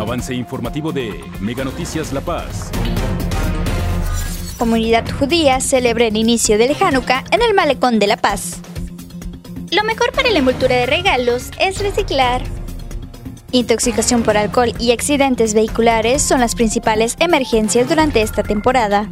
Avance informativo de Mega Noticias La Paz. Comunidad judía celebra el inicio del Hanukkah en el Malecón de La Paz. Lo mejor para la envoltura de regalos es reciclar. Intoxicación por alcohol y accidentes vehiculares son las principales emergencias durante esta temporada.